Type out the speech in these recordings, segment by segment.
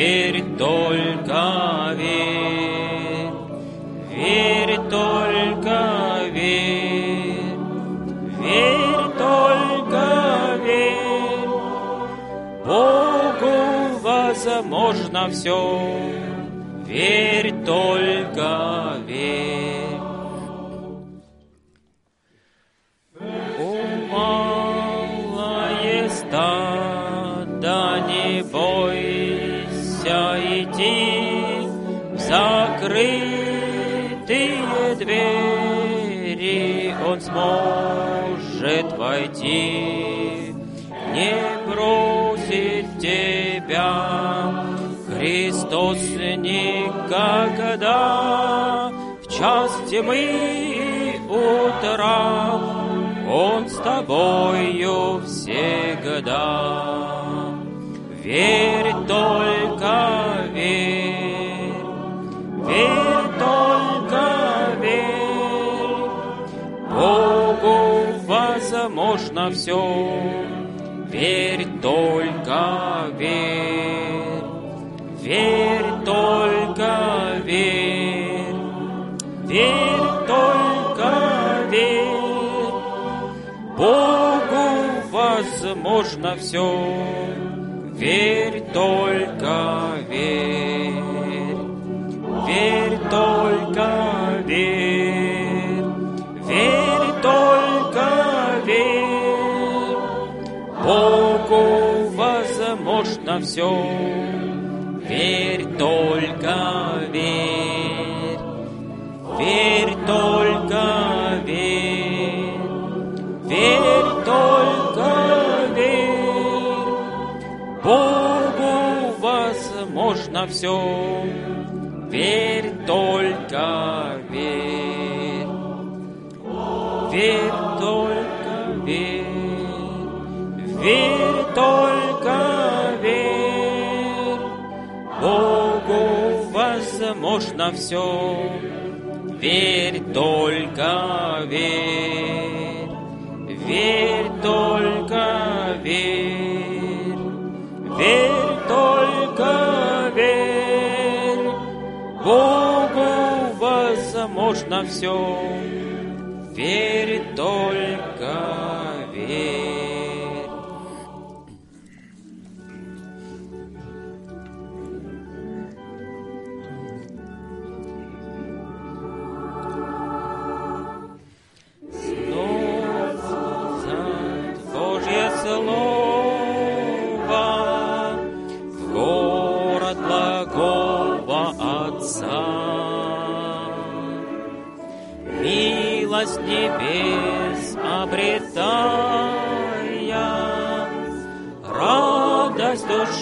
Верь только верь, верь только верь, верь только верь. Богу возможно все. Верь только верь. Войти, не бросит тебя. Христос никогда в час тьмы утра Он с тобою всегда. Верь только возможно все. Верь только верь, верь только верь, верь только верь. Богу возможно все. Верь только верь, верь только возможно все. Верь только верь, верь только верь, верь только верь. Богу возможно все. Верь только верь, верь только верь, верь только возможно все. Верь только верь, верь только верь, верь только верь. Богу возможно все. Верь только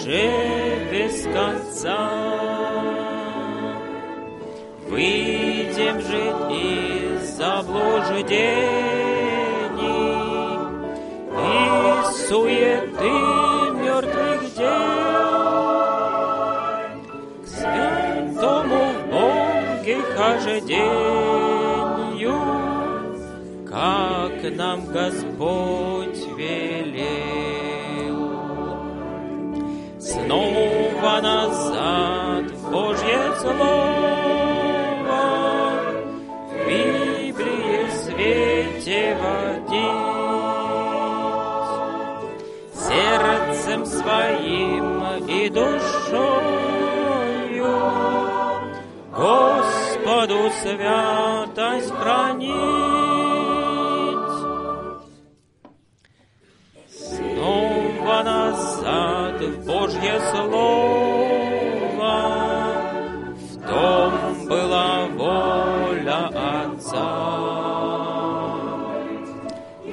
душе без конца. Выйдем же из заблуждений и суеты мертвых дел к святому в Боге хождению, как нам Господь душою Господу святость хранить. Отца.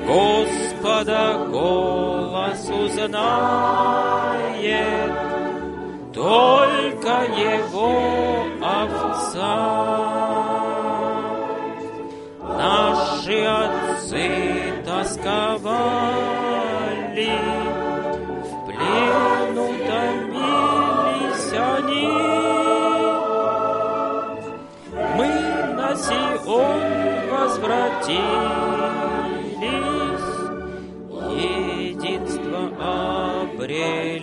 Господа голос узнает только Его овца. Наши отцы тосковали, возвратились, единство обрели.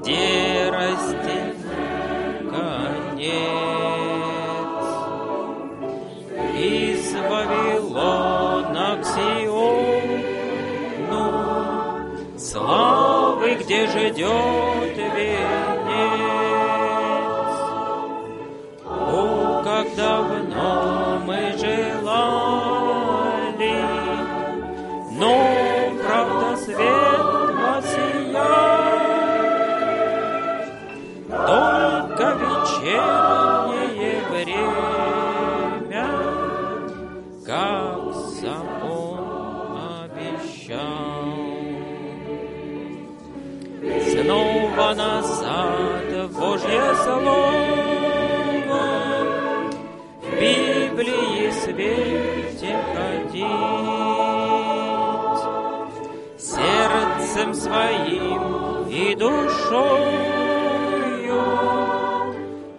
Где свете ходить, сердцем своим и душою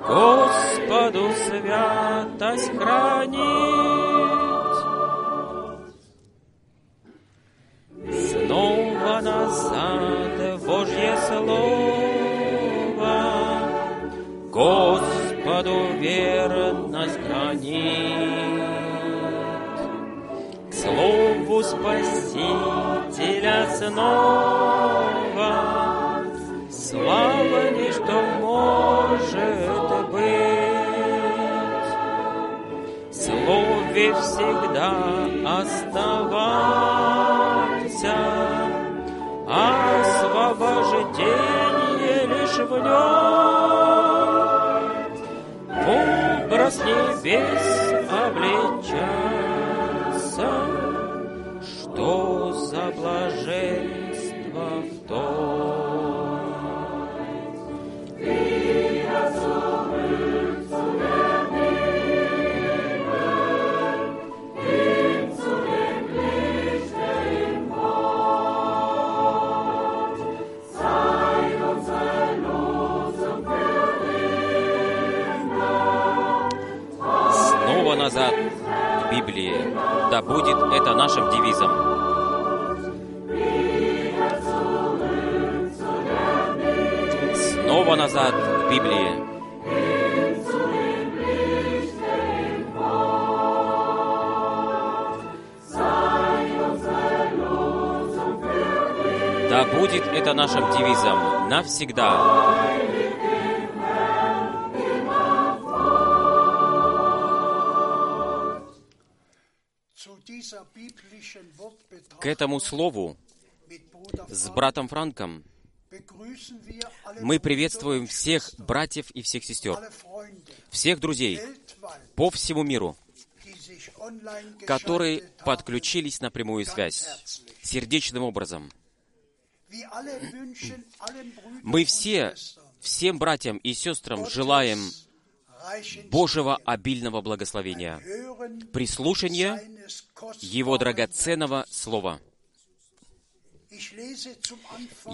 Господу святость хранить. Снова назад Божье Слово, Господу Снова, Слава ничто может быть. Слове всегда оставайся, освобождение лишь в нем. Образ небес будет это нашим девизом. Снова назад к Библии. Да будет это нашим девизом навсегда. К этому слову с братом Франком мы приветствуем всех братьев и всех сестер, всех друзей по всему миру, которые подключились на прямую связь сердечным образом. Мы все, всем братьям и сестрам желаем Божьего обильного благословения, прислушания Его драгоценного Слова.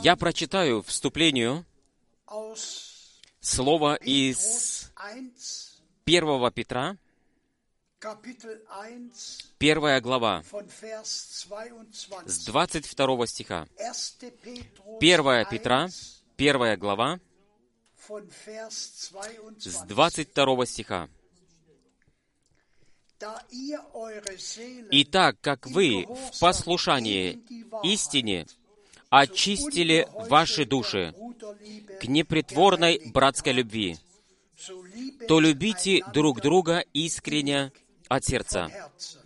Я прочитаю вступлению слово из 1 Петра, первая глава, с 22 стиха. 1 Петра, первая глава, с 22 стиха. Итак, как вы в послушании истине очистили ваши души к непритворной братской любви, то любите друг друга искренне от сердца.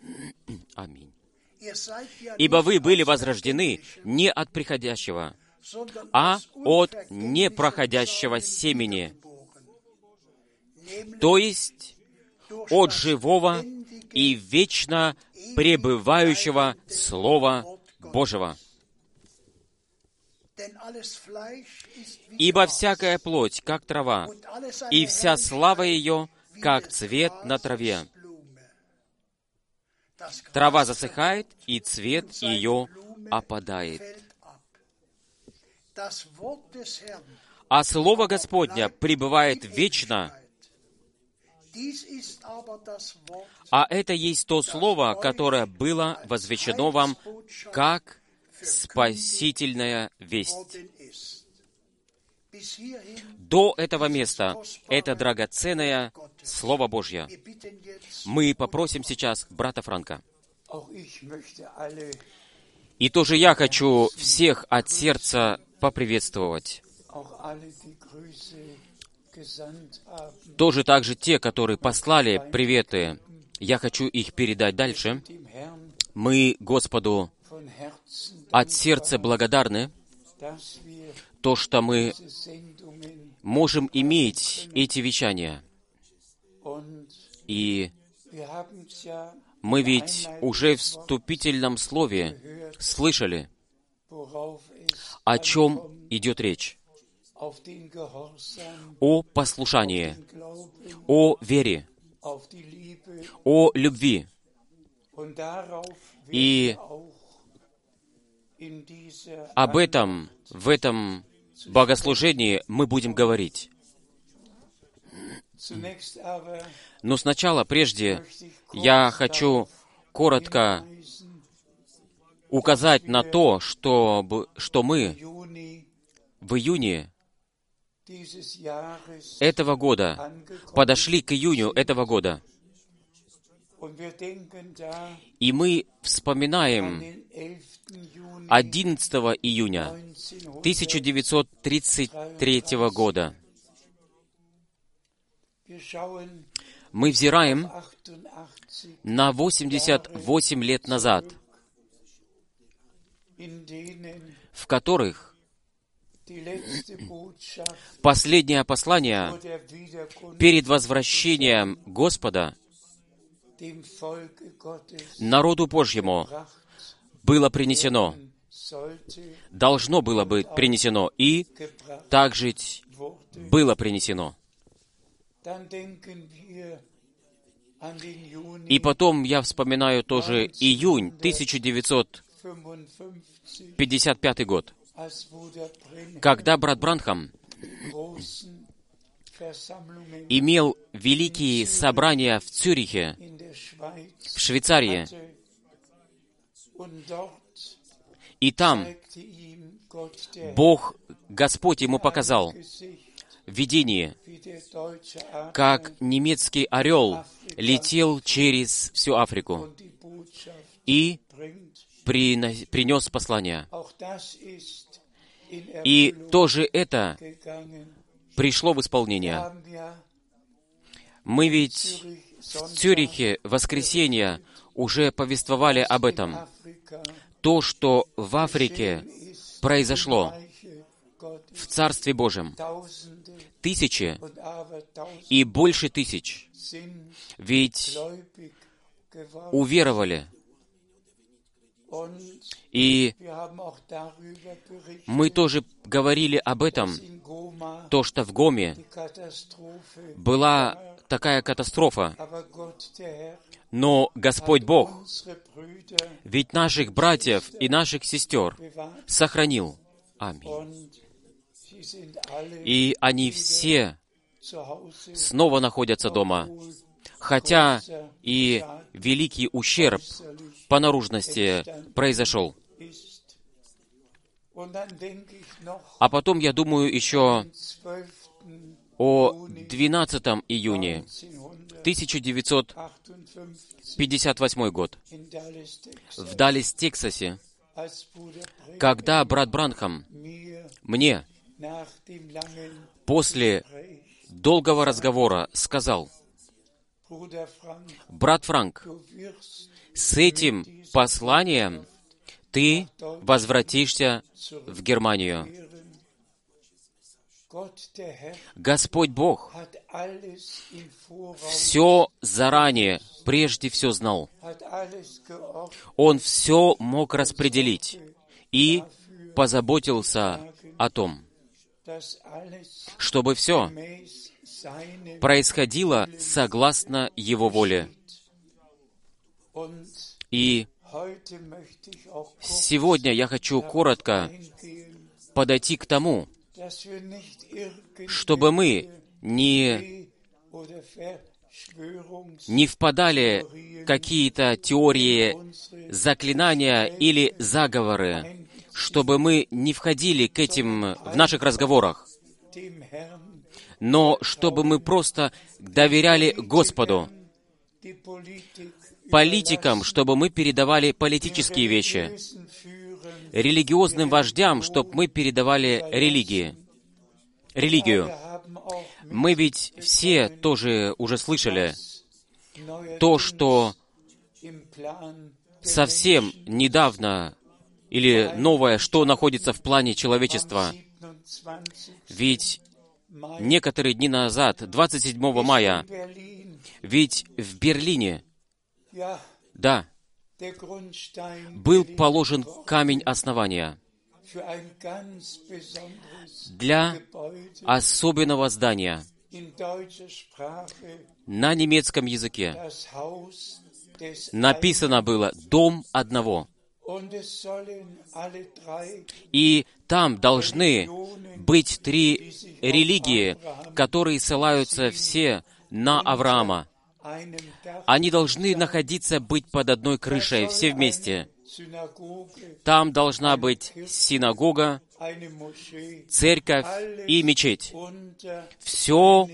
Аминь. Ибо вы были возрождены не от приходящего, а от непроходящего семени, то есть от живого и вечно пребывающего Слова Божьего. Ибо всякая плоть, как трава, и вся слава ее, как цвет на траве. Трава засыхает, и цвет ее опадает. А Слово Господня пребывает вечно, а это есть то Слово, которое было возвещено вам как спасительная весть. До этого места это драгоценное Слово Божье. Мы попросим сейчас брата Франка. И тоже я хочу всех от сердца поприветствовать. Тоже также те, которые послали приветы, я хочу их передать дальше. Мы Господу от сердца благодарны, то, что мы можем иметь эти вещания. И мы ведь уже в вступительном слове слышали, о чем идет речь. О послушании, о вере, о любви. И об этом в этом богослужении мы будем говорить. Но сначала, прежде, я хочу коротко указать на то, что, что мы в июне этого года подошли к июню этого года. И мы вспоминаем 11 июня 1933 года. Мы взираем на 88 лет назад, в которых последнее послание перед возвращением Господа народу Божьему было принесено, должно было быть принесено и также было принесено. И потом я вспоминаю тоже июнь 1955 год, когда брат Бранхам имел великие собрания в Цюрихе, в Швейцарии, и там Бог, Господь ему показал видении, как немецкий орел летел через всю Африку и принес послание. И тоже это пришло в исполнение. Мы ведь в Цюрихе в воскресенье уже повествовали об этом. То, что в Африке произошло в Царстве Божьем, тысячи и больше тысяч, ведь уверовали. И мы тоже говорили об этом, то, что в Гоме была такая катастрофа. Но Господь Бог, ведь наших братьев и наших сестер сохранил. Аминь. И они все снова находятся дома, хотя и великий ущерб по наружности произошел. А потом я думаю еще о 12 июне 1958 год в Даллес, Тексасе, когда брат Бранхам мне после долгого разговора сказал, «Брат Франк, с этим посланием ты возвратишься в Германию. Господь Бог все заранее, прежде все знал. Он все мог распределить и позаботился о том, чтобы все происходило согласно Его воле. И сегодня я хочу коротко подойти к тому, чтобы мы не, не впадали какие-то теории заклинания или заговоры, чтобы мы не входили к этим в наших разговорах, но чтобы мы просто доверяли Господу, политикам, чтобы мы передавали политические вещи, религиозным вождям, чтобы мы передавали религии, религию. Мы ведь все тоже уже слышали то, что совсем недавно или новое, что находится в плане человечества. Ведь некоторые дни назад, 27 мая, ведь в Берлине да, был положен камень основания для особенного здания на немецком языке. Написано было «Дом одного». И там должны быть три религии, которые ссылаются все на Авраама. Они должны находиться, быть под одной крышей, все вместе. Там должна быть синагога, церковь и мечеть. Все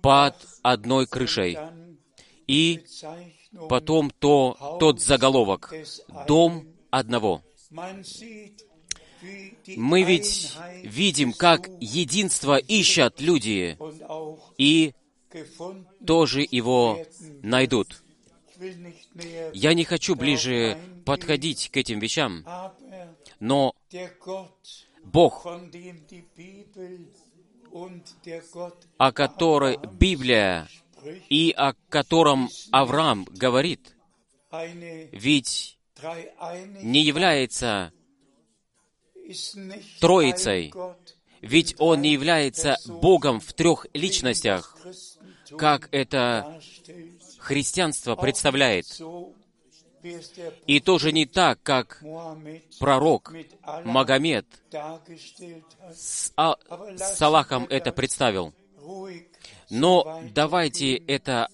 под одной крышей. И потом то, тот заголовок «Дом одного». Мы ведь видим, как единство ищут люди, и тоже его найдут. Я не хочу ближе подходить к этим вещам, но Бог, о которой Библия и о котором Авраам говорит, ведь не является Троицей, ведь Он не является Богом в трех личностях, как это христианство представляет. И тоже не так, как пророк Магомед с, а, с Аллахом это представил. Но давайте это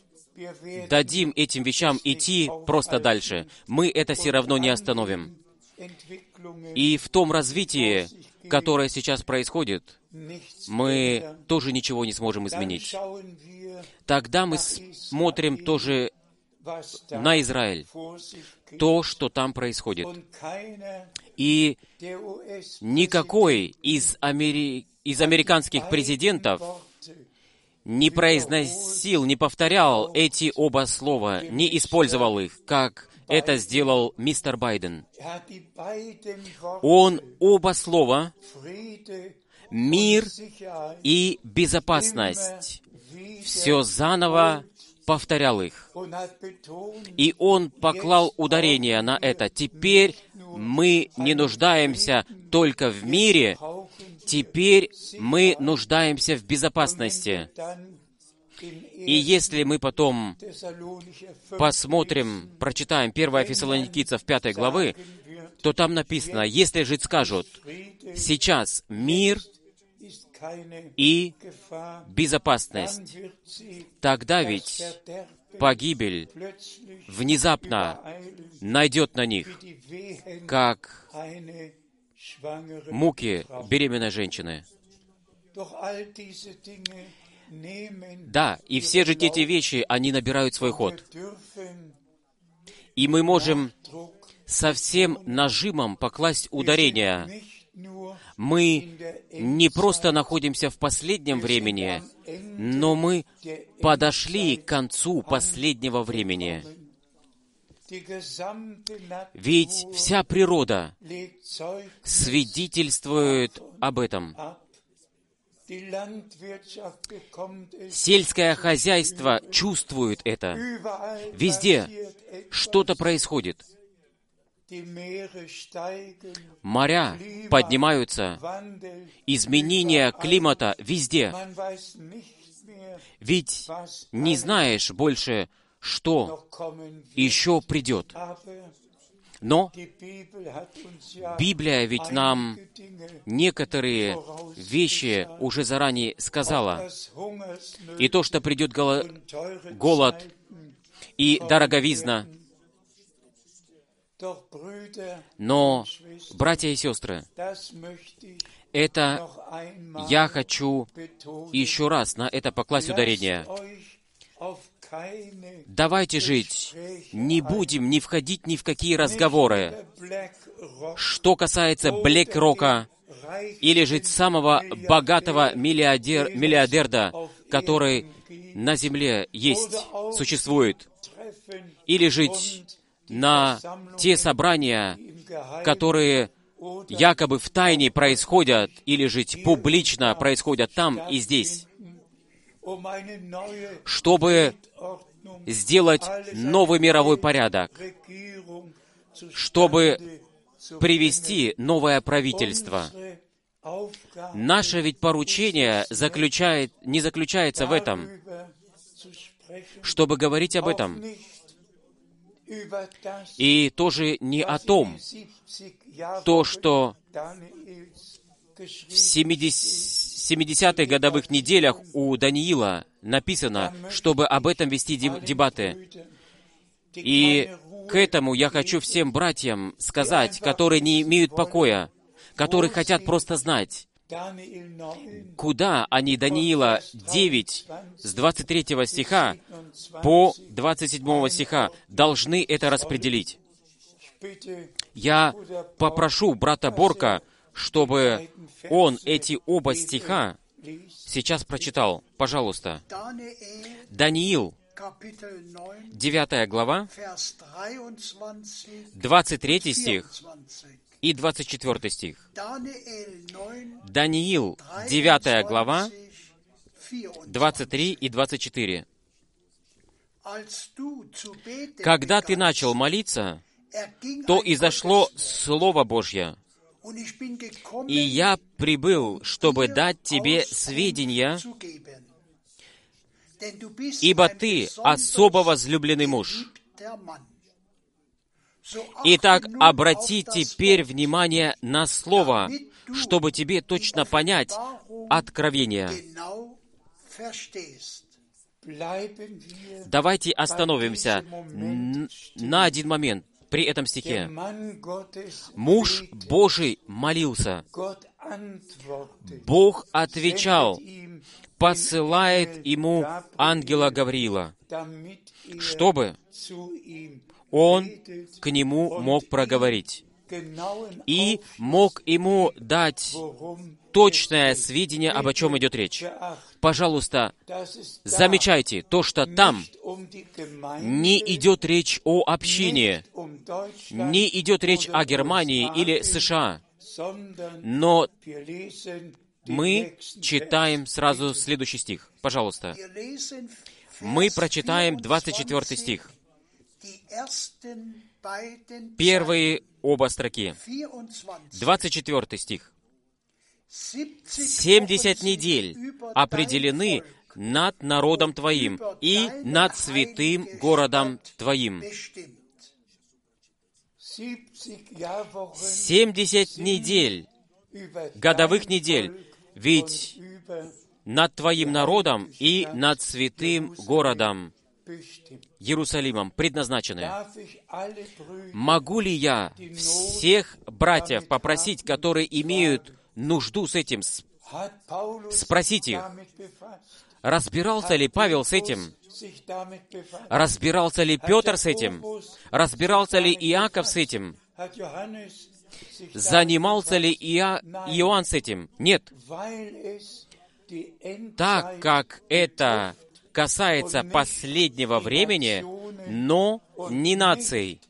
дадим этим вещам идти просто дальше. Мы это все равно не остановим. И в том развитии, которое сейчас происходит, мы тоже ничего не сможем изменить. Тогда мы смотрим тоже на Израиль, то, что там происходит. И никакой из, амери... из американских президентов не произносил, не повторял эти оба слова, не использовал их, как это сделал мистер Байден. Он оба слова «мир» и «безопасность» все заново повторял их. И он поклал ударение на это. Теперь мы не нуждаемся только в мире, теперь мы нуждаемся в безопасности. И если мы потом посмотрим, прочитаем 1 Фессалоникийцев 5 главы, то там написано, если жить скажут, сейчас мир и безопасность, тогда ведь погибель внезапно найдет на них, как муки беременной женщины. Да, и все же эти вещи, они набирают свой ход. И мы можем со всем нажимом покласть ударение. Мы не просто находимся в последнем времени, но мы подошли к концу последнего времени. Ведь вся природа свидетельствует об этом. Сельское хозяйство чувствует это. Везде что-то происходит. Моря поднимаются, изменения климата везде. Ведь не знаешь больше, что еще придет. Но Библия ведь нам некоторые вещи уже заранее сказала. И то, что придет голод и дороговизна. Но, братья и сестры, это я хочу еще раз на это покласть ударение. Давайте жить. Не будем не входить ни в какие разговоры. Что касается Блэк Рока, или жить самого богатого миллиардер, миллиардера, который на земле есть, существует, или жить на те собрания, которые якобы в тайне происходят, или жить публично происходят там и здесь чтобы сделать новый мировой порядок, чтобы привести новое правительство. Наше ведь поручение заключает, не заключается в этом, чтобы говорить об этом. И тоже не о том, то, что в 70 70-х годовых неделях у Даниила написано, чтобы об этом вести дебаты. И к этому я хочу всем братьям сказать, которые не имеют покоя, которые хотят просто знать, куда они Даниила 9 с 23 стиха по 27 стиха должны это распределить. Я попрошу брата Борка, чтобы он эти оба стиха сейчас прочитал. Пожалуйста. Даниил, 9 глава, 23 стих и 24 стих. Даниил, 9 глава, 23 и 24. Когда ты начал молиться, то изошло Слово Божье, и я прибыл, чтобы дать тебе сведения, ибо ты особо возлюбленный муж. Итак, обрати теперь внимание на слово, чтобы тебе точно понять откровение. Давайте остановимся. На один момент при этом стихе. Муж Божий молился. Бог отвечал, посылает ему ангела Гавриила, чтобы он к нему мог проговорить и мог ему дать точное сведение, об чем идет речь. Пожалуйста, замечайте то, что там не идет речь о общине, не идет речь о Германии или США, но мы читаем сразу следующий стих. Пожалуйста. Мы прочитаем 24 стих. Первые оба строки. 24 стих. «Семьдесят недель определены над народом Твоим и над святым городом Твоим». Семьдесят недель, годовых недель, ведь над Твоим народом и над святым городом Иерусалимом предназначены. Могу ли я всех братьев попросить, которые имеют нужду с этим, спросить их, разбирался ли Павел с этим? Разбирался ли Петр с этим? Разбирался ли Иаков с этим? Занимался ли Иа... Иоанн с этим? Нет. Так как это касается последнего времени, но не наций,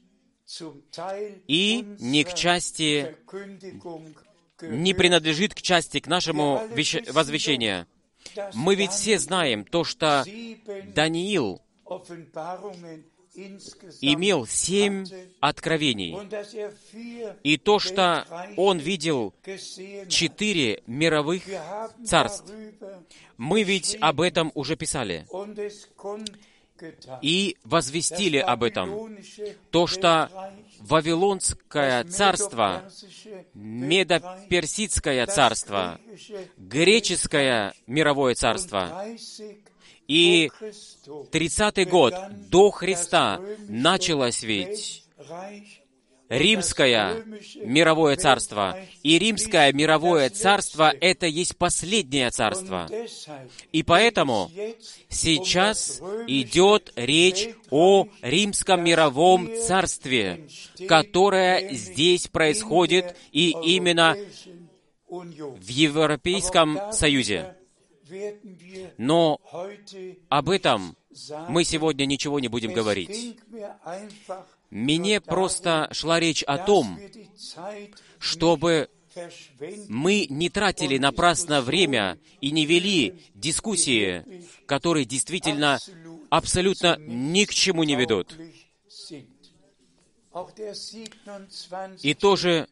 и не к части, не принадлежит к части, к нашему возвещению. Мы ведь все знаем то, что Даниил имел семь откровений. И то, что он видел четыре мировых царств. Мы ведь об этом уже писали. И возвестили об этом. То, что Вавилонское царство, Медоперсидское царство, Греческое мировое царство и 30-й год до Христа началось ведь Римское мировое царство. И Римское мировое царство — это есть последнее царство. И поэтому сейчас идет речь о Римском мировом царстве, которое здесь происходит и именно в Европейском Союзе. Но об этом мы сегодня ничего не будем говорить. Мне просто шла речь о том, чтобы мы не тратили напрасно время и не вели дискуссии, которые действительно абсолютно ни к чему не ведут. И тоже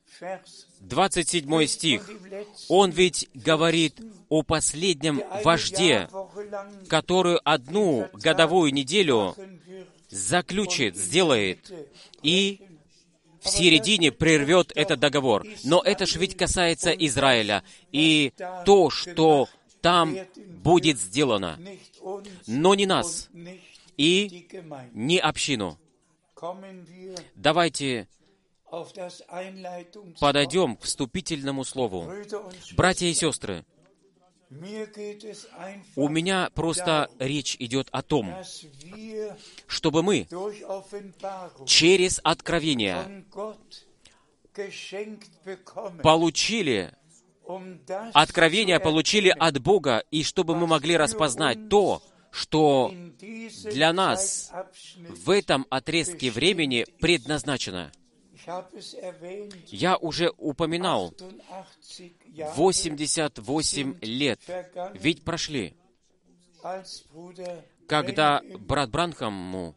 27 стих, он ведь говорит о последнем вожде, которую одну годовую неделю заключит, сделает, и в середине прервет этот договор. Но это же ведь касается Израиля. И то, что там будет сделано, но не нас, и не общину. Давайте подойдем к вступительному слову. Братья и сестры, у меня просто речь идет о том, чтобы мы через откровение получили откровение получили от Бога, и чтобы мы могли распознать то, что для нас в этом отрезке времени предназначено. Я уже упоминал, 88 лет. Ведь прошли, когда брат Бранхаму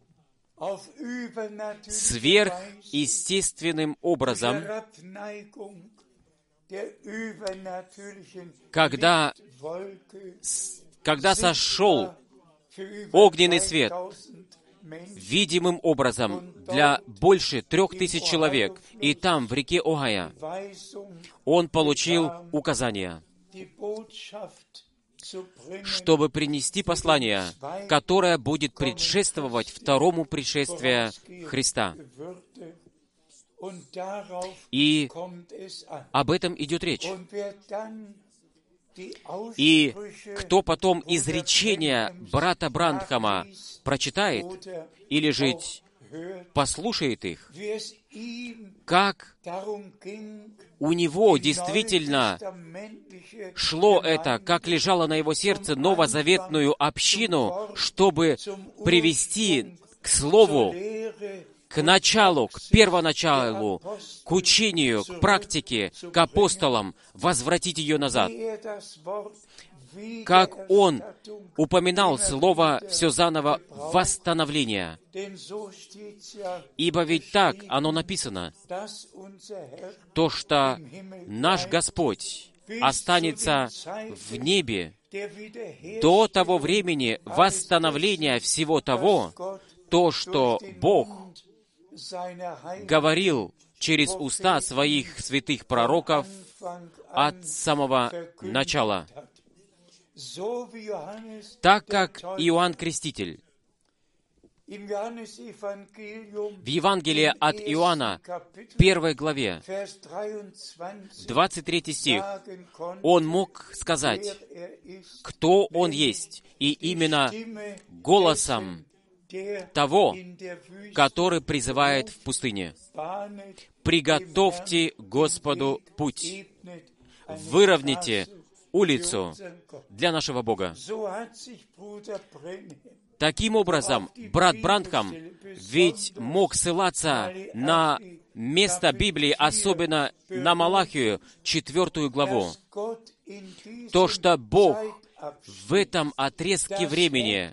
сверхъестественным образом, когда, когда сошел огненный свет видимым образом для больше трех тысяч человек, и там, в реке Огая, он получил указания, чтобы принести послание, которое будет предшествовать второму пришествию Христа. И об этом идет речь. И кто потом изречение брата Брандхама прочитает или же послушает их, как у него действительно шло это, как лежало на его сердце новозаветную общину, чтобы привести к Слову, к началу, к первоначалу, к учению, к практике, к апостолам, возвратить ее назад. Как он упоминал слово «все заново восстановление». Ибо ведь так оно написано, то, что наш Господь останется в небе до того времени восстановления всего того, то, что Бог говорил через уста своих святых пророков от самого начала. Так как Иоанн Креститель в Евангелии от Иоанна, первой главе, 23 стих, он мог сказать, кто он есть, и именно голосом того, который призывает в пустыне. «Приготовьте Господу путь, выровняйте улицу для нашего Бога». Таким образом, брат Брандхам ведь мог ссылаться на место Библии, особенно на Малахию, четвертую главу. То, что Бог в этом отрезке времени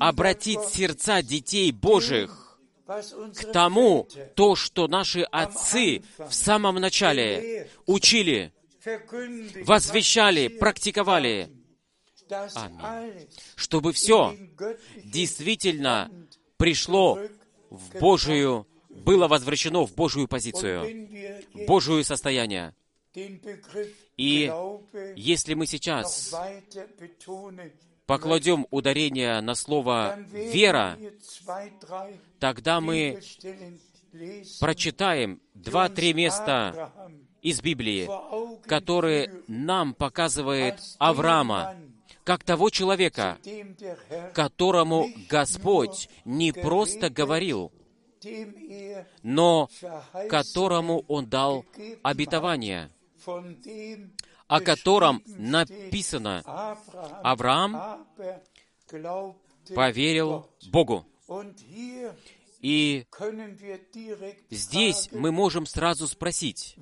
обратит сердца детей Божьих к тому, то, что наши отцы в самом начале учили, возвещали, практиковали. Аминь. Чтобы все действительно пришло в Божию, было возвращено в Божию позицию, в Божию состояние. И если мы сейчас покладем ударение на слово «вера», тогда мы прочитаем два-три места из Библии, которые нам показывает Авраама, как того человека, которому Господь не просто говорил, но которому Он дал обетование, о котором написано, Авраам поверил Богу. И здесь мы можем сразу спросить,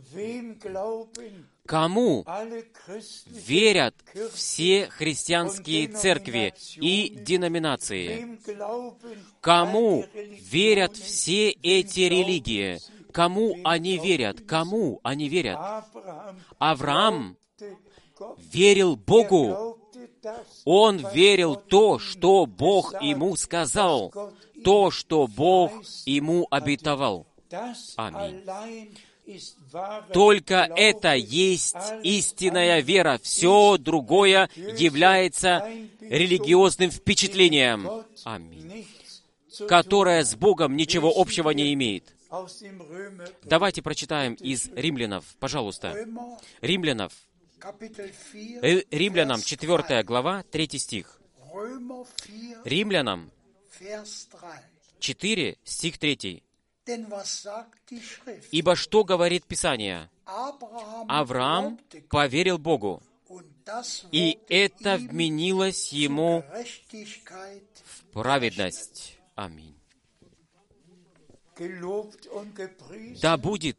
кому верят все христианские церкви и деноминации? Кому верят все эти религии? Кому они верят? Кому они верят? Авраам верил Богу. Он верил то, что Бог ему сказал, то, что Бог ему обетовал. Аминь. Только это есть истинная вера. Все другое является религиозным впечатлением. Аминь. Которое с Богом ничего общего не имеет. Давайте прочитаем из Римлянов, пожалуйста. Римлянов, Римлянам 4 глава, 3 стих. Римлянам 4, стих 3. Ибо что говорит Писание? Авраам поверил Богу, и это вменилось ему в праведность. Аминь. Да будет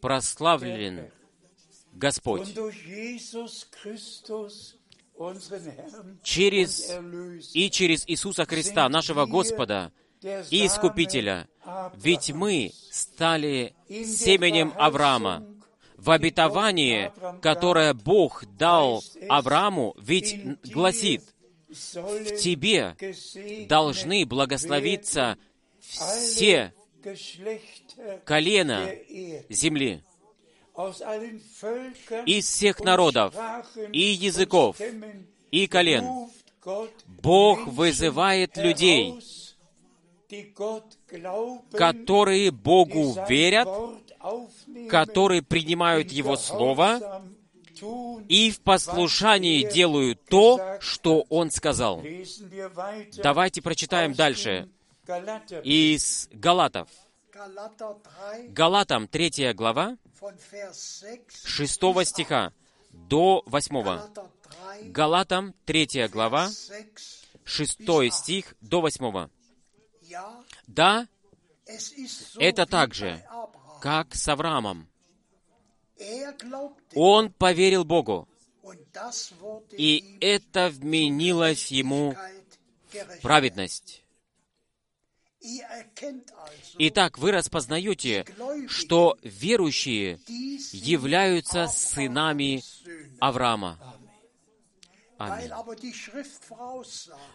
прославлен Господь через и через Иисуса Христа, нашего Господа и Искупителя. Ведь мы стали семенем Авраама. В обетовании, которое Бог дал Аврааму, ведь гласит, в тебе должны благословиться все колена земли из всех народов и языков и колен. Бог вызывает людей, которые Богу верят, которые принимают Его Слово и в послушании делают то, что Он сказал. Давайте прочитаем дальше из Галатов. Галатам 3 глава, 6 стиха до 8. Галатам 3 глава, 6 стих до 8. Да, это так же, как с Авраамом. Он поверил Богу, и это вменилось ему в праведность. Итак, вы распознаете, что верующие являются сынами Авраама. Аминь.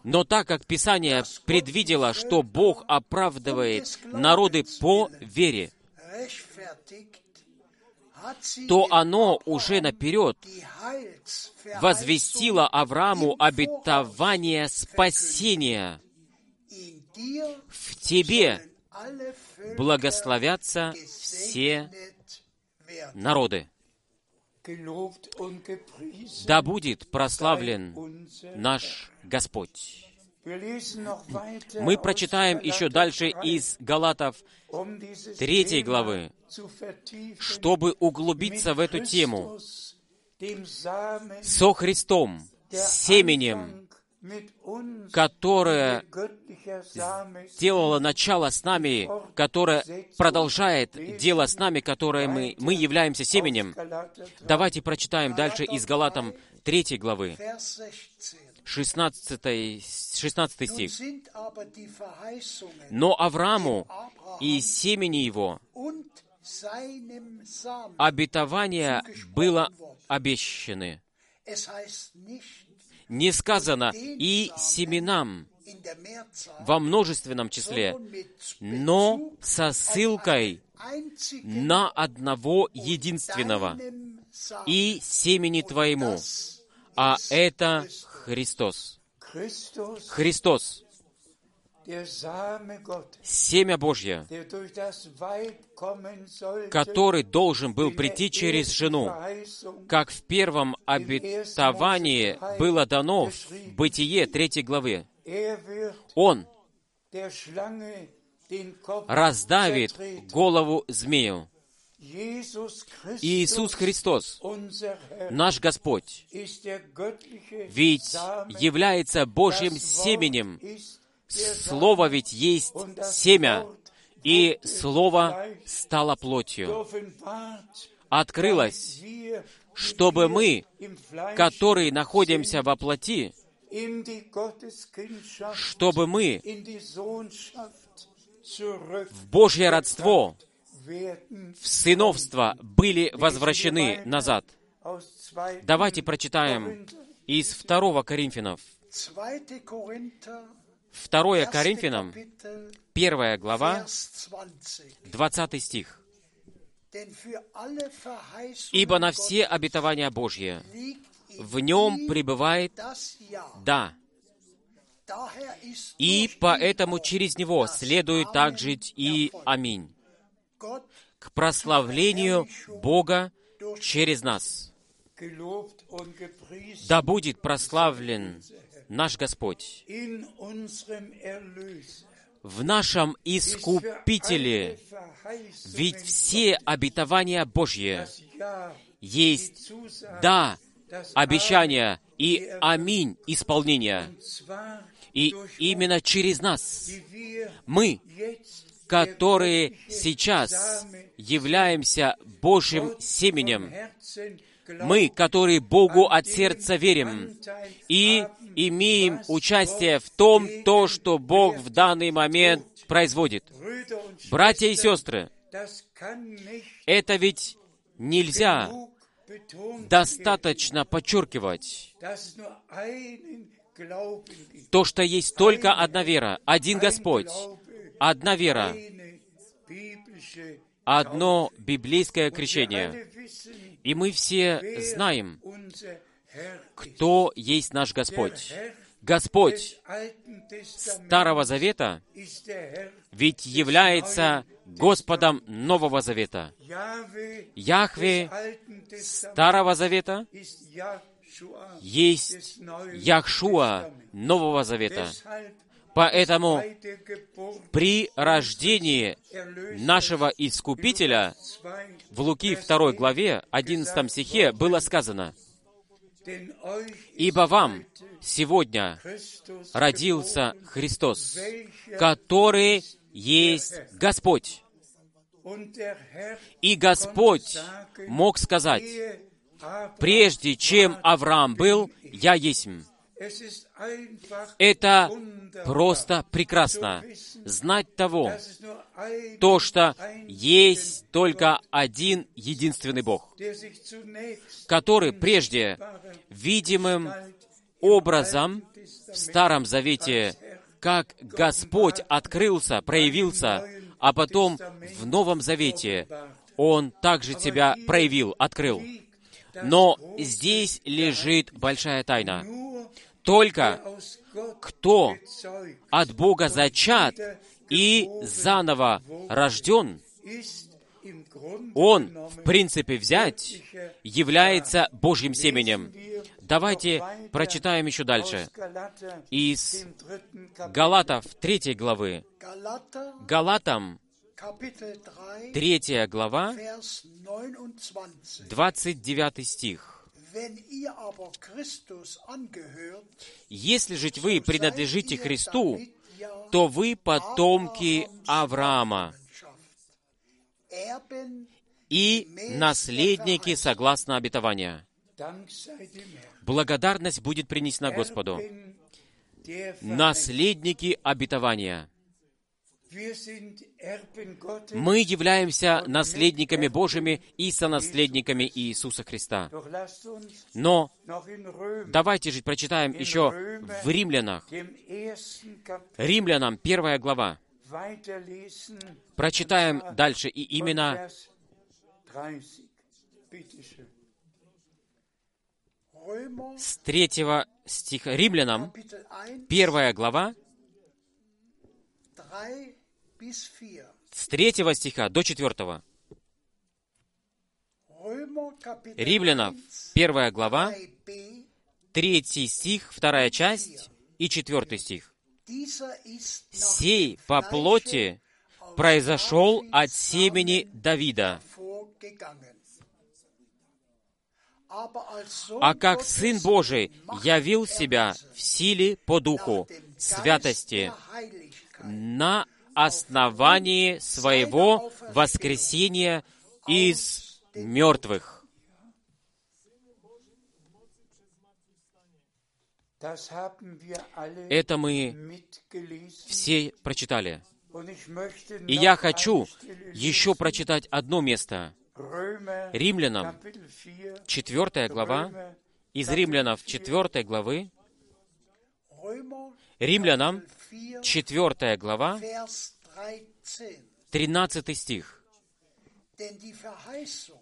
Но так как Писание предвидело, что Бог оправдывает народы по вере, то оно уже наперед возвестило Аврааму обетование спасения. В тебе благословятся все народы. Да будет прославлен наш Господь. Мы прочитаем еще дальше из Галатов 3 главы, чтобы углубиться в эту тему со Христом, семенем, которое сделало начало с нами, которое продолжает дело с нами, которое мы, мы являемся семенем. Давайте прочитаем дальше из Галатам 3 главы, 16, 16 стих. «Но Аврааму и семени его обетование было обещаны. Не сказано «и семенам» во множественном числе, но со ссылкой на одного единственного и семени Твоему, а это Христос. Христос, семя Божье, который должен был прийти через жену, как в первом обетовании было дано в Бытие 3 главе. Он раздавит голову змею. Иисус Христос, наш Господь, ведь является Божьим семенем. Слово ведь есть семя, и Слово стало плотью. Открылось, чтобы мы, которые находимся во плоти, чтобы мы в Божье родство в сыновство были возвращены назад. Давайте прочитаем из 2 Коринфянов. 2 Коринфянам, 1 глава, 20 стих. «Ибо на все обетования Божьи в нем пребывает «да». И поэтому через него следует также и «Аминь» к прославлению Бога через нас. Да будет прославлен наш Господь. В нашем Искупителе, ведь все обетования Божьи. Есть «да» обещания и «аминь» исполнения. И именно через нас мы которые сейчас являемся Божьим семенем, мы, которые Богу от сердца верим. И имеем участие в том, то, что Бог в данный момент производит. Братья и сестры, это ведь нельзя достаточно подчеркивать. То, что есть только одна вера, один Господь, одна вера, одно библейское крещение. И мы все знаем, кто есть наш Господь. Господь Старого Завета ведь является Господом Нового Завета. Яхве Старого Завета есть Яхшуа. Нового Завета. Поэтому при рождении нашего Искупителя Lukas 2, в Луки 2 главе 11 стихе было сказано, «Ибо вам сегодня родился Христос, который есть Господь». И Господь мог сказать, «Прежде чем Авраам был, я есмь». Это просто прекрасно знать того, то, что есть только один единственный Бог, который прежде видимым образом в Старом Завете, как Господь открылся, проявился, а потом в Новом Завете Он также тебя проявил, открыл. Но здесь лежит большая тайна. Только кто от Бога зачат и заново рожден, он, в принципе, взять, является Божьим семенем. Давайте прочитаем еще дальше. Из. Галатов 3 главы. Галатам Kapitel 3, 3 глава, Vers 29. 29 стих. «Если же вы принадлежите Христу, то вы потомки Авраама и наследники согласно обетования». Благодарность будет принесена Господу. Наследники обетования. Мы являемся наследниками Божьими и сонаследниками Иисуса Христа. Но давайте же прочитаем еще в Римлянах. Римлянам, первая глава. Прочитаем дальше, и именно Vers 30. Bitte schön. Römer, с третьего стиха. Римлянам, Kapitel 1, первая глава, 3 bis 4. С третьего стиха до четвертого. Römer, Kapitel Римлянам, 1, первая глава, 3b. третий стих, вторая часть и четвертый стих. «Сей по плоти произошел от семени Давида, а как Сын Божий явил er себя в силе по духу святости на основании своего воскресения из мертвых. Это мы все прочитали. И я хочу еще прочитать одно место. Римлянам, Kapitel 4, 4 глава, из Римлянов 4 главы, Римлянам 4, 4 глава, Vers 13. 13 стих.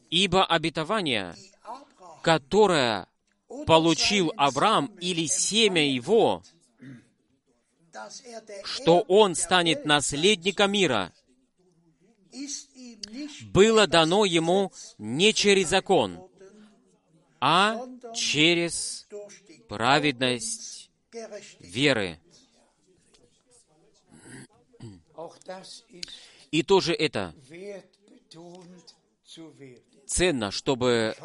«Ибо обетование, которое получил Авраам или семя его, что он станет наследником мира, было дано ему не через закон, а через праведность веры. И тоже это ценно, чтобы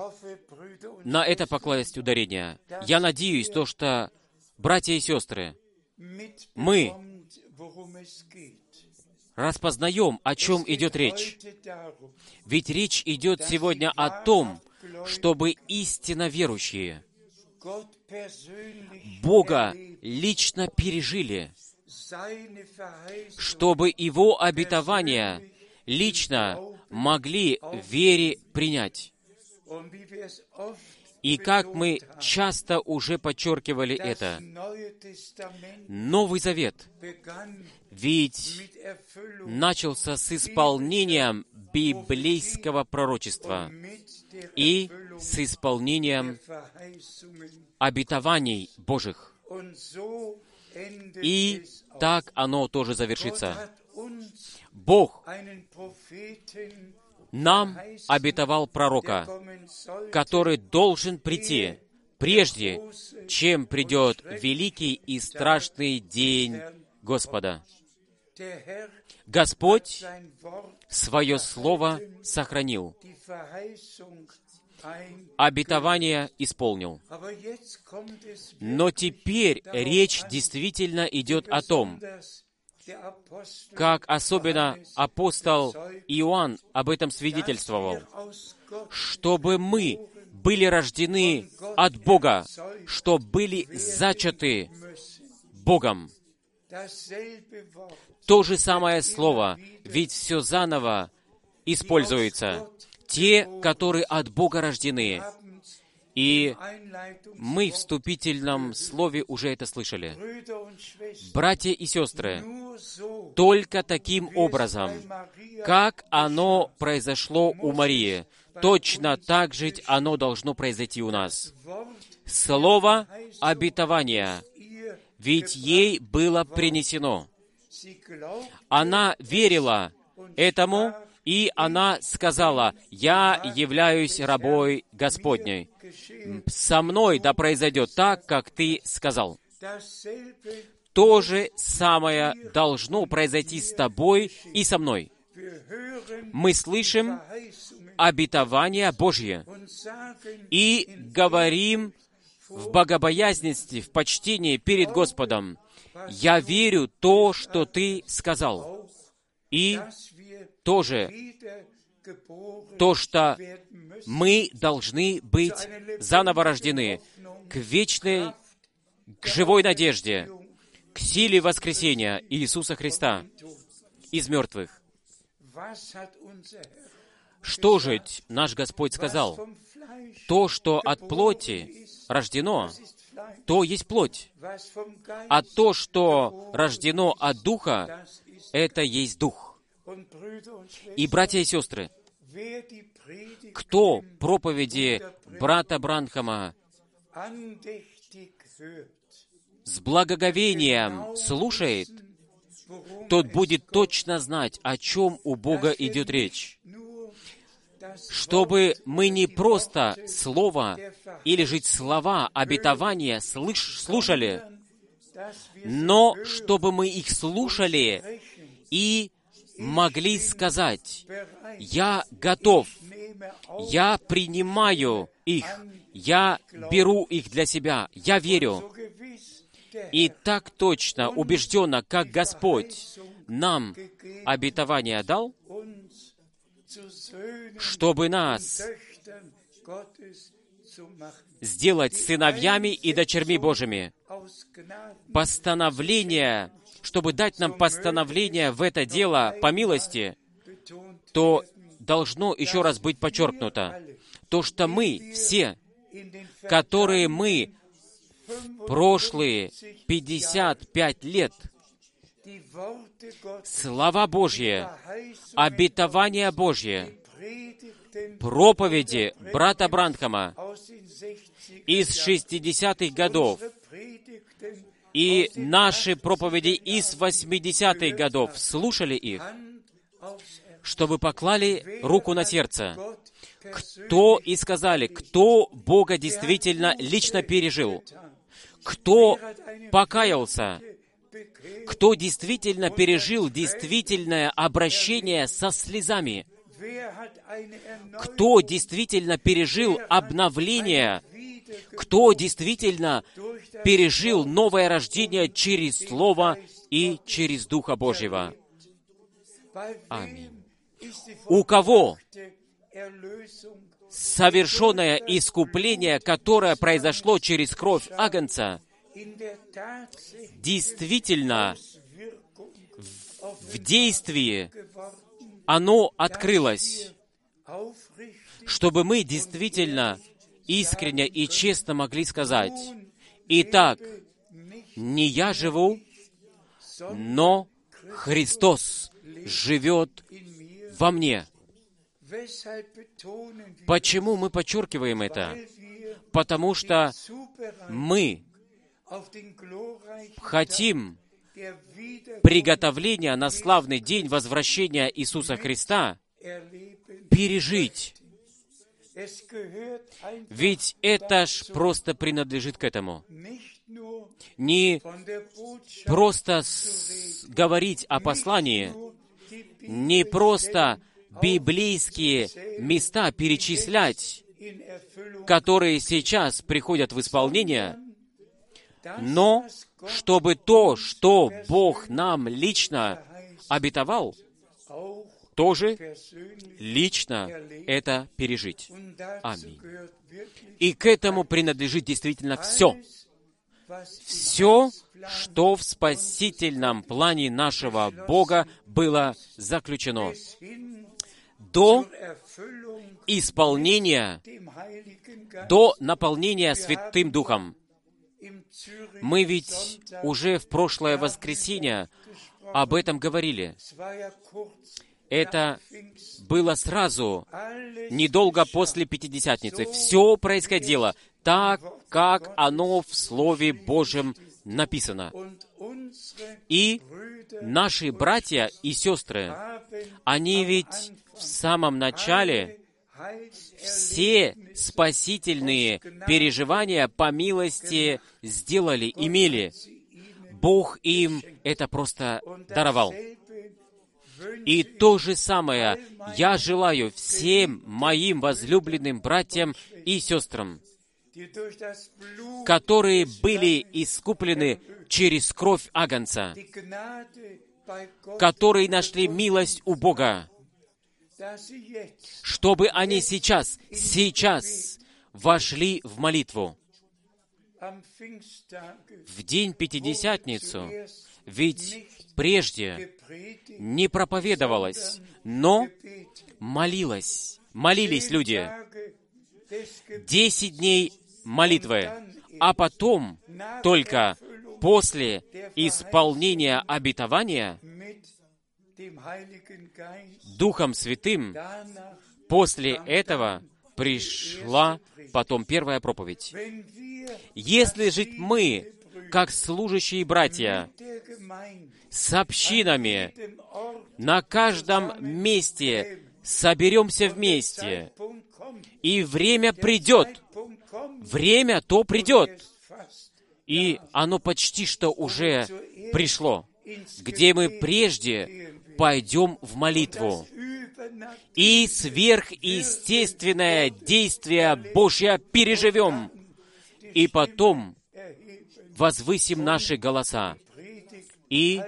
на это покладывать ударение. Я надеюсь, то, что, братья и сестры, мы распознаем, о чем идет речь. Ведь речь идет сегодня о том, чтобы истинно верующие Бога лично пережили, чтобы Его обетования лично могли в вере принять. И как мы часто уже подчеркивали это, Новый Завет ведь начался с исполнением библейского пророчества и с исполнением обетований Божьих. И так оно тоже завершится. Бог нам обетовал пророка, который должен прийти, прежде чем придет великий и страшный день Господа. Господь свое слово сохранил. Обетование исполнил. Но теперь речь действительно идет о том, как особенно апостол Иоанн об этом свидетельствовал, чтобы мы были рождены от Бога, что были зачаты. Богом. То же самое слово, ведь все заново используется. Те, которые от Бога рождены. И мы в вступительном слове уже это слышали. Братья и сестры, только таким образом, как оно произошло у Марии, точно так же оно должно произойти у нас. Слово обетования, ведь ей было принесено. Она верила этому, и она сказала, «Я являюсь рабой Господней. Со мной да произойдет так, как ты сказал». То же самое должно произойти с тобой и со мной. Мы слышим обетование Божье и говорим в богобоязненности, в почтении перед Господом, «Я верю то, что ты сказал». И тоже то, что мы должны быть заново рождены к вечной, к живой надежде, к силе воскресения Иисуса Христа из мертвых. Что же наш Господь сказал? То, что от плоти рождено, то есть плоть. А то, что рождено от Духа, это есть Дух. И, братья и сестры, кто проповеди брата Бранхама? С благоговением слушает, тот будет точно знать, о чем у Бога идет речь. das Чтобы мы не просто слово или жить слова обетования слыш- слушали, но чтобы мы их слушали и могли сказать, «Я готов, я принимаю их, я беру их для себя, я верю». И так точно, убежденно, как Господь нам обетование дал, чтобы нас сделать сыновьями и дочерьми Божьими. Постановление, чтобы дать нам постановление в это дело по милости, то должно еще раз быть подчеркнуто, то, что мы все, которые мы прошлые 55 лет, слова Божьи, обетование Божье, проповеди брата Бранхама aus den 60 из 60-х годов и наши проповеди из 80-х годов, слушали их, чтобы поклали руку на сердце, кто и сказали, кто Бога действительно лично пережил, кто покаялся, кто действительно пережил действительное обращение со слезами, кто действительно пережил обновление, кто действительно пережил новое рождение через Слово и через Духа Божьего. Аминь. У кого совершенное искупление, которое произошло через кровь Агнца, действительно в действии оно открылось, чтобы мы действительно искренне и честно могли сказать, «Итак, не я живу, но Христос живет во мне». Почему мы подчеркиваем это? Потому что мы хотим приготовления на славный день возвращения Иисуса Христа пережить. Ведь это ж просто принадлежит к этому. Не просто говорить о послании, не просто библейские места перечислять, которые сейчас приходят в исполнение, но чтобы то, что Бог нам лично обетовал, тоже лично это пережить. Аминь. И к этому принадлежит действительно все. Все, что в спасительном плане нашего Бога было заключено до исполнения, до наполнения Святым Духом. Мы ведь уже в прошлое воскресенье об этом говорили. Это было сразу, недолго после Пятидесятницы. Все происходило так, как оно в Слове Божьем написано. И наши братья и сестры, они ведь в самом начале все спасительные переживания по милости сделали, имели. Бог им это просто даровал. И то же самое я желаю всем моим возлюбленным братьям и сестрам, которые были искуплены через кровь Агнца, которые нашли милость у Бога, чтобы они сейчас, сейчас вошли в молитву. В день Пятидесятницу ведь прежде не проповедовалось, но молилось, молились люди. Десять дней молитвы, а потом только после исполнения обетования Духом Святым, после этого пришла потом первая проповедь. Если жить мы, как служащие братья, с общинами, на каждом месте соберемся вместе, и время придет, время то придет, и оно почти что уже пришло, где мы прежде пойдем в молитву, и сверхъестественное действие Божье переживем, и потом возвысим наши голоса, и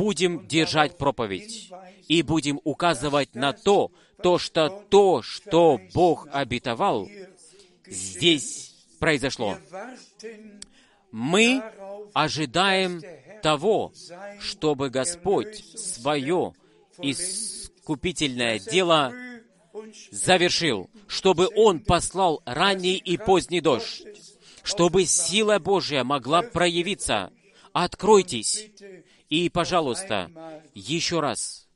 будем держать проповедь, и будем указывать на то, то, что то, что Бог обетовал, здесь произошло. Мы ожидаем того, чтобы Господь свое искупительное дело завершил, чтобы Он послал ранний и поздний дождь, чтобы сила Божья могла проявиться. Откройтесь. И, пожалуйста, еще раз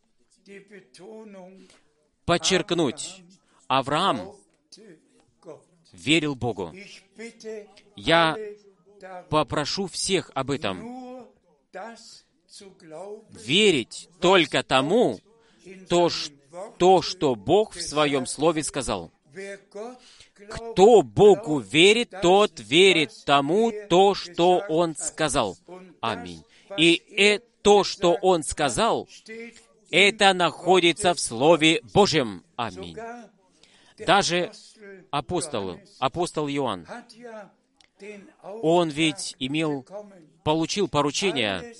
подчеркнуть, Авраам верил Богу. Я попрошу всех об этом. Верить только тому, то, то, что Бог в Своем Слове сказал. Кто Богу верит, тот верит тому, то, что Он сказал. Аминь. И э, то, что Он сказал, это находится в Слове Божьем. Аминь. Даже апостол, апостол Иоанн, он ведь имел, получил поручение,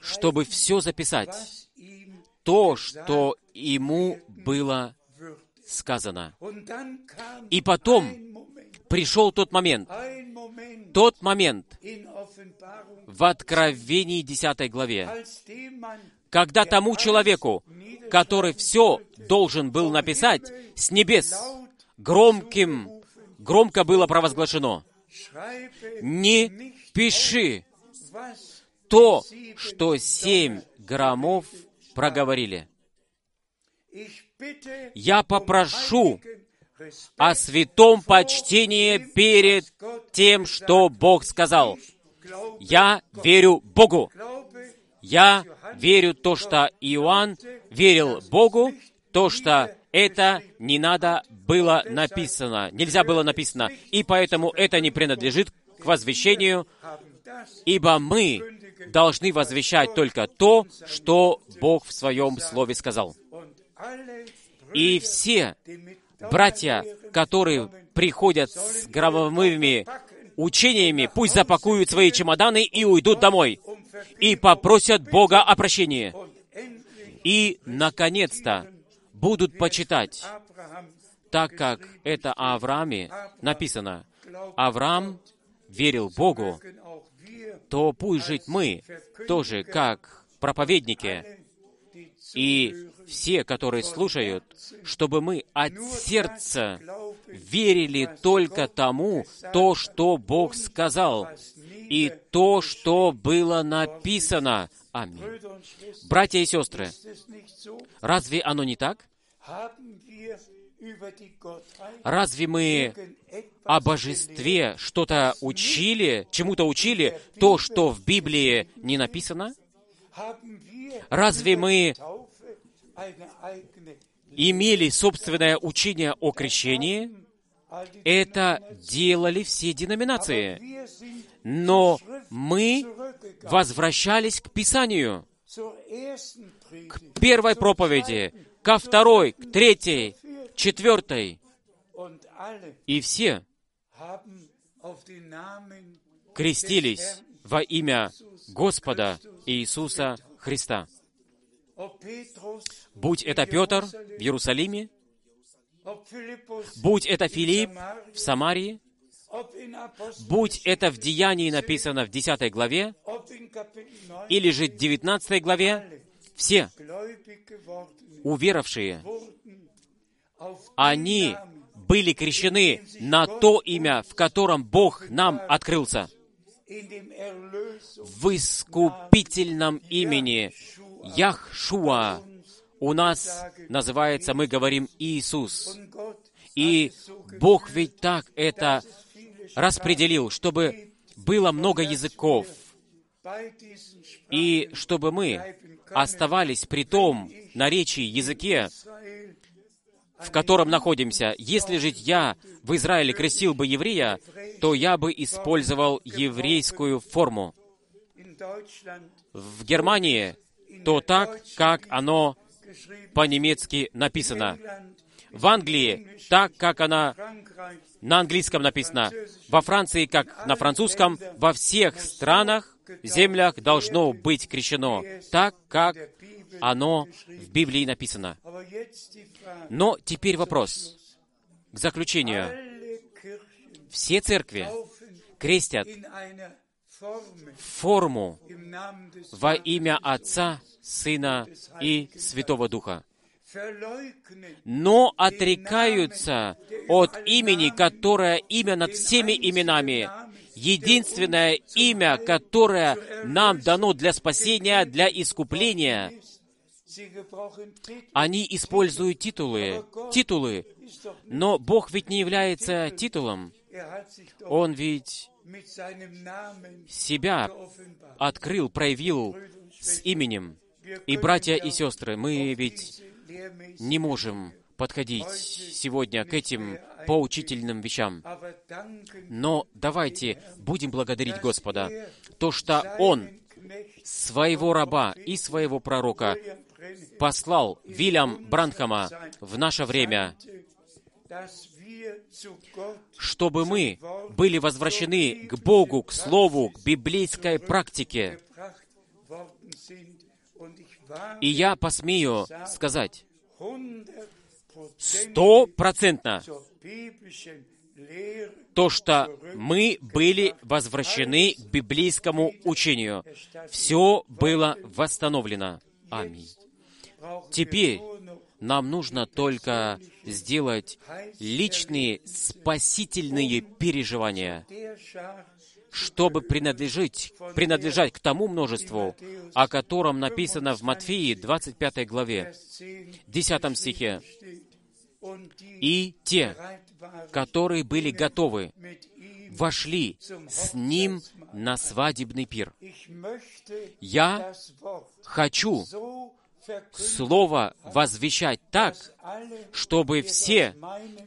чтобы все записать, то, что ему было сказано. И потом пришел тот момент, тот момент в Откровении 10 главе, когда тому человеку, который все должен был написать, с небес громким, громко было провозглашено, не пиши то, что семь громов проговорили. Я um попрошу о святом почтении перед тем, что Бог сказал. Я верю Богу. Я верю то, что Иоанн верил Богу, то, что это не надо было написано, нельзя было написано, и поэтому это не принадлежит к возвещению, ибо мы должны возвещать только то, что Бог в Своем Слове сказал. И все братья, которые приходят с гробовыми учениями, пусть запакуют свои чемоданы и уйдут домой, и попросят Бога о прощении. И, наконец-то, будут почитать, так как это о Аврааме написано. Авраам верил Богу, то пусть жить мы тоже как проповедники и все, которые слушают, чтобы мы от сердца верили только тому, то, что Бог сказал, и то, что было написано. Аминь. Братья и сестры, разве оно не так? Разве мы о божестве что-то учили, чему-то учили, то, что в Библии не написано? Разве мы имели собственное учение о крещении? Это делали все деноминации. Но мы возвращались к Писанию, к первой проповеди, ко второй, к третьей, четвертой. И все крестились во имя Господа Иисуса Христа. Будь это Петр в Иерусалиме, будь это Филипп в Самарии, будь это в Деянии написано в 10 главе, или же в 19 главе, все уверовавшие, они были крещены на то имя, в котором Бог нам открылся. В искупительном имени Яхшуа у нас называется, мы говорим Иисус. И Бог ведь так это распределил, чтобы было много языков, и чтобы мы оставались при том наречии, языке, в котором находимся. Если же я в Израиле крестил бы еврея, то я бы использовал еврейскую форму. В Германии то так, как оно по-немецки написано. В Англии так, как она на английском написано. Во Франции, как на французском, во всех странах, землях должно быть крещено так, как оно в Библии написано. Но теперь вопрос к заключению. Все церкви крестят форму во имя Отца, Сына и Святого Духа, но отрекаются от имени, которое имя над всеми именами, единственное имя, которое нам дано для спасения, для искупления. Они используют титулы, титулы, но Бог ведь не является титулом. Он ведь себя открыл, проявил с именем. И, братья и сестры, мы ведь не можем подходить сегодня к этим поучительным вещам. Но давайте будем благодарить Господа, то, что Он своего раба и своего пророка послал Вильям Бранхама в наше время, чтобы мы были возвращены к Богу, к Слову, к библейской практике. И я посмею сказать, стопроцентно то, что мы были возвращены к библейскому учению. Все было восстановлено. Аминь. Теперь нам нужно только сделать личные спасительные переживания, чтобы принадлежать, принадлежать к тому множеству, о котором написано в Матфеи 25 главе, 10 стихе. И те, которые были готовы, вошли с Ним на свадебный пир. Я хочу Слово возвещать так, чтобы все,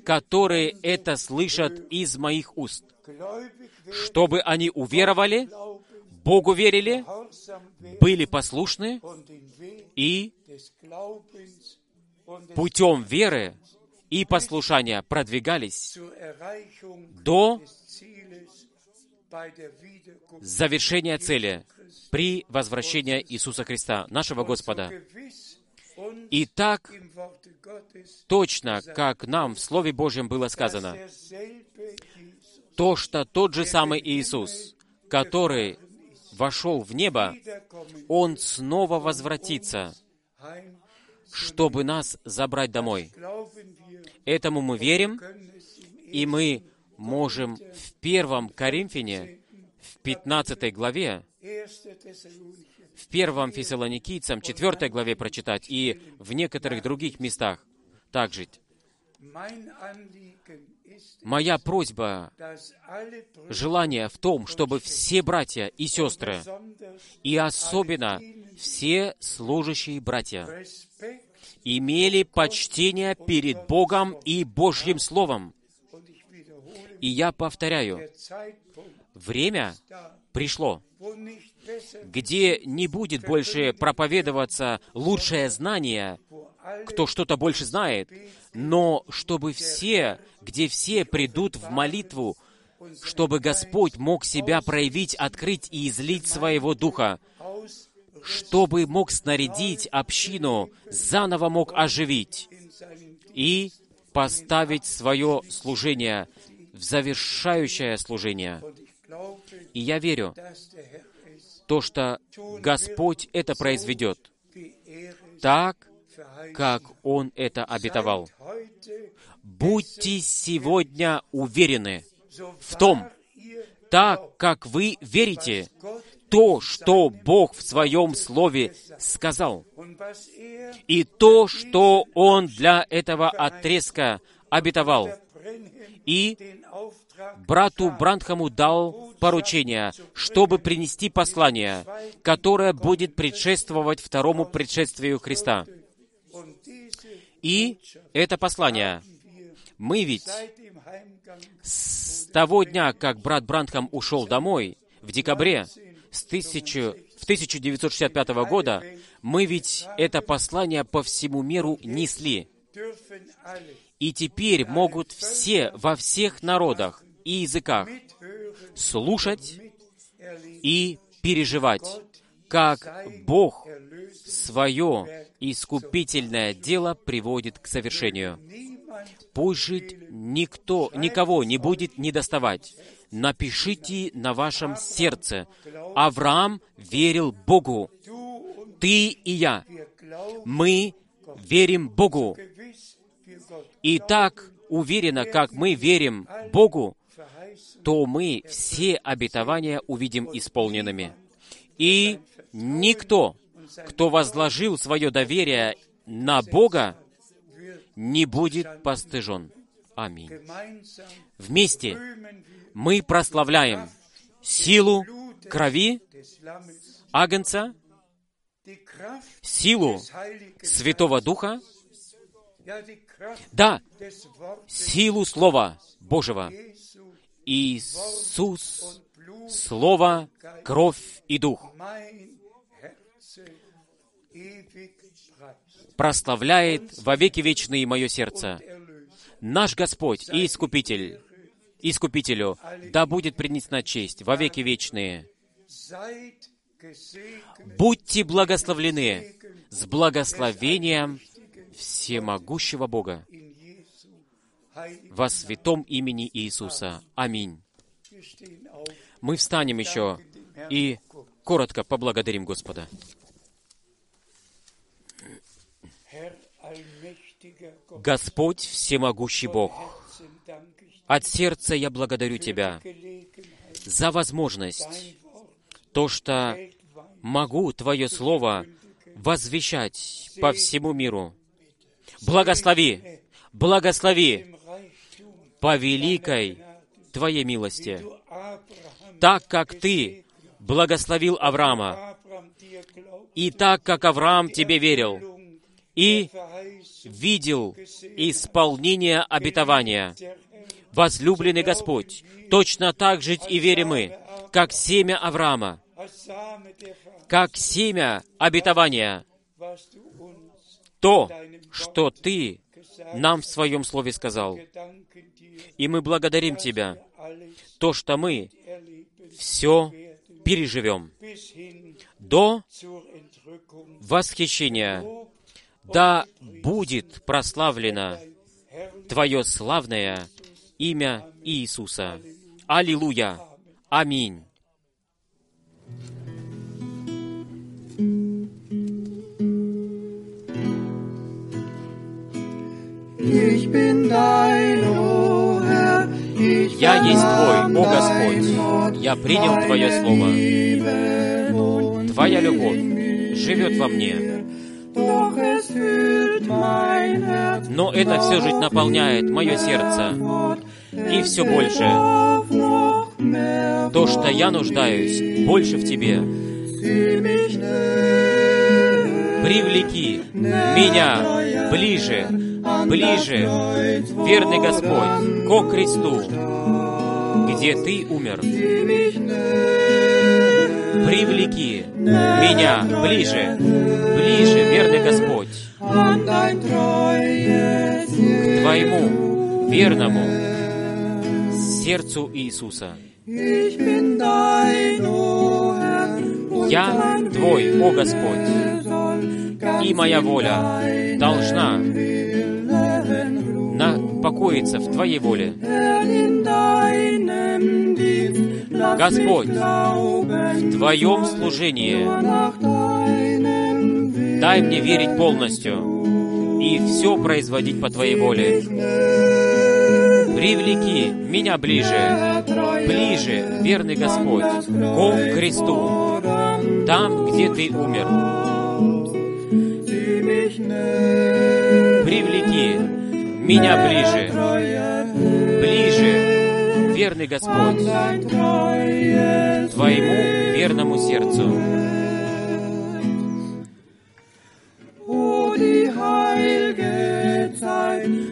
которые это слышат из моих уст, чтобы они уверовали, Богу верили, были послушны и путем веры и послушания продвигались до завершения цели при возвращении Иисуса Христа, нашего Господа. И так точно, как нам в Слове Божьем было сказано, то, что тот же самый Иисус, который вошел в небо, Он снова возвратится, чтобы нас забрать домой. Этому мы верим, и мы можем в первом Коринфяне, в 15 главе, 1. Thessalonicher в первом Фессалоникийцам, 4 главе прочитать, и в некоторых других местах также. Моя просьба, желание в том, чтобы все братья и сестры, и особенно все служащие братья, имели почтение перед Богом и Божьим Словом. И я повторяю, время пришло, где не будет больше проповедоваться лучшее знание, кто что-то больше знает, но чтобы все, где все придут в молитву, чтобы Господь мог себя проявить, открыть и излить своего Духа, чтобы мог снарядить общину, заново мог оживить и поставить свое служение в завершающее служение. И я верю, то, что Господь это произведет так, как Он это обетовал. Будьте сегодня уверены в том, так как вы верите, то, что Бог в Своем Слове сказал, и то, что Он для этого отрезка обетовал. И брату Брандхаму дал поручение, чтобы принести послание, которое будет предшествовать второму предшествию Христа. И это послание мы ведь с того дня, как брат Брандхам ушел домой, в декабре с 1000 в 1965 года, мы ведь это послание по всему миру несли. И теперь могут все во всех народах и языках слушать и переживать, как Бог свое искупительное дело приводит к совершению. Пусть же никто, никого не будет недоставать. Напишите на вашем сердце. Авраам верил Богу. Ты и я. Мы верим Богу. И так уверенно, как мы верим Богу, то мы все обетования увидим исполненными. И никто, кто возложил свое доверие на Бога, не будет постыжен. Аминь. Вместе мы прославляем силу крови Агнца, силу Святого Духа, да, силу Слова Божьего. Иисус, Слово, кровь и Дух прославляет во веки вечные мое сердце. Наш Господь и Искупитель, Искупителю, да будет принесена честь во веки вечные. Будьте благословлены с благословением всемогущего Бога во святом имени Иисуса. Аминь. Мы встанем еще и коротко поблагодарим Господа. Господь, всемогущий Бог, от сердца я благодарю Тебя за возможность, то, что могу Твое Слово возвещать по всему миру. Благослови, благослови по великой Твоей милости, так как Ты благословил Авраама, и так как Авраам Тебе верил, и видел исполнение обетования. Возлюбленный Господь, точно так же и верим мы, как семя Авраама, как семя обетования, то, что Ты нам в Своем Слове сказал. И мы благодарим Тебя, то, что мы все переживем до восхищения. Да будет прославлено Твое славное имя Иисуса. Аллилуйя! Аминь! Ich bin dein, o Herr, ich Я есть Твой, о Господь. Я принял Твое Слово. Твоя любовь живет во мне. Но это все же наполняет мое сердце. И все больше. То, что я нуждаюсь больше в Тебе. Привлеки меня ближе, ближе, верный Господь, ко кресту, где Ты умер. Привлеки меня ближе, ближе, верный Господь, к Твоему верному сердцу Иисуса. Я Твой, о Господь, и моя воля должна Покоиться в Твоей воле. Господь, В Твоем служении дай мне верить полностью и все производить по Твоей воле. Привлеки меня ближе, ближе, верный Господь, ко кресту, там, где Ты умер. Меня ближе, ближе, верный Господь, Твоему верному сердцу.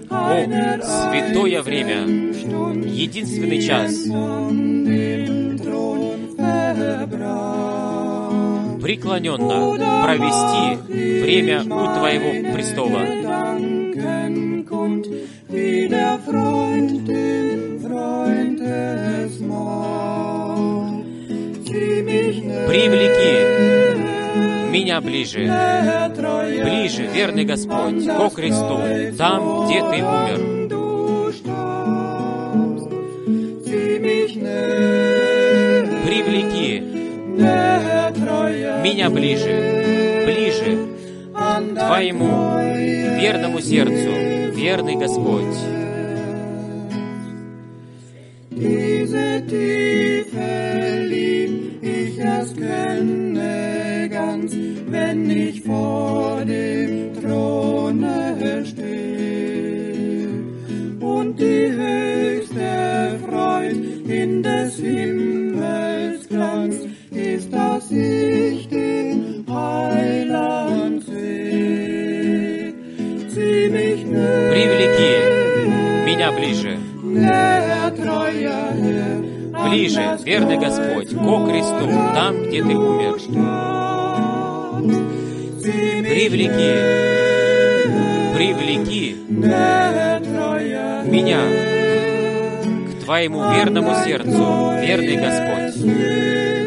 О, святое время, единственный час, преклоненно провести время у Твоего престола. Wie der Freund dem Freund es macht. Привлеки меня ближе, ближе, верный Господь, ко кресту, там, где Ты умер. Привлеки меня ближе, ближе к Твоему верному сердцу, верный Господь. Привлеки меня ближе, ближе, верный Господь, ко кресту, там, где Ты умер. Привлеки, привлеки меня к Твоему верному сердцу, верный Господь.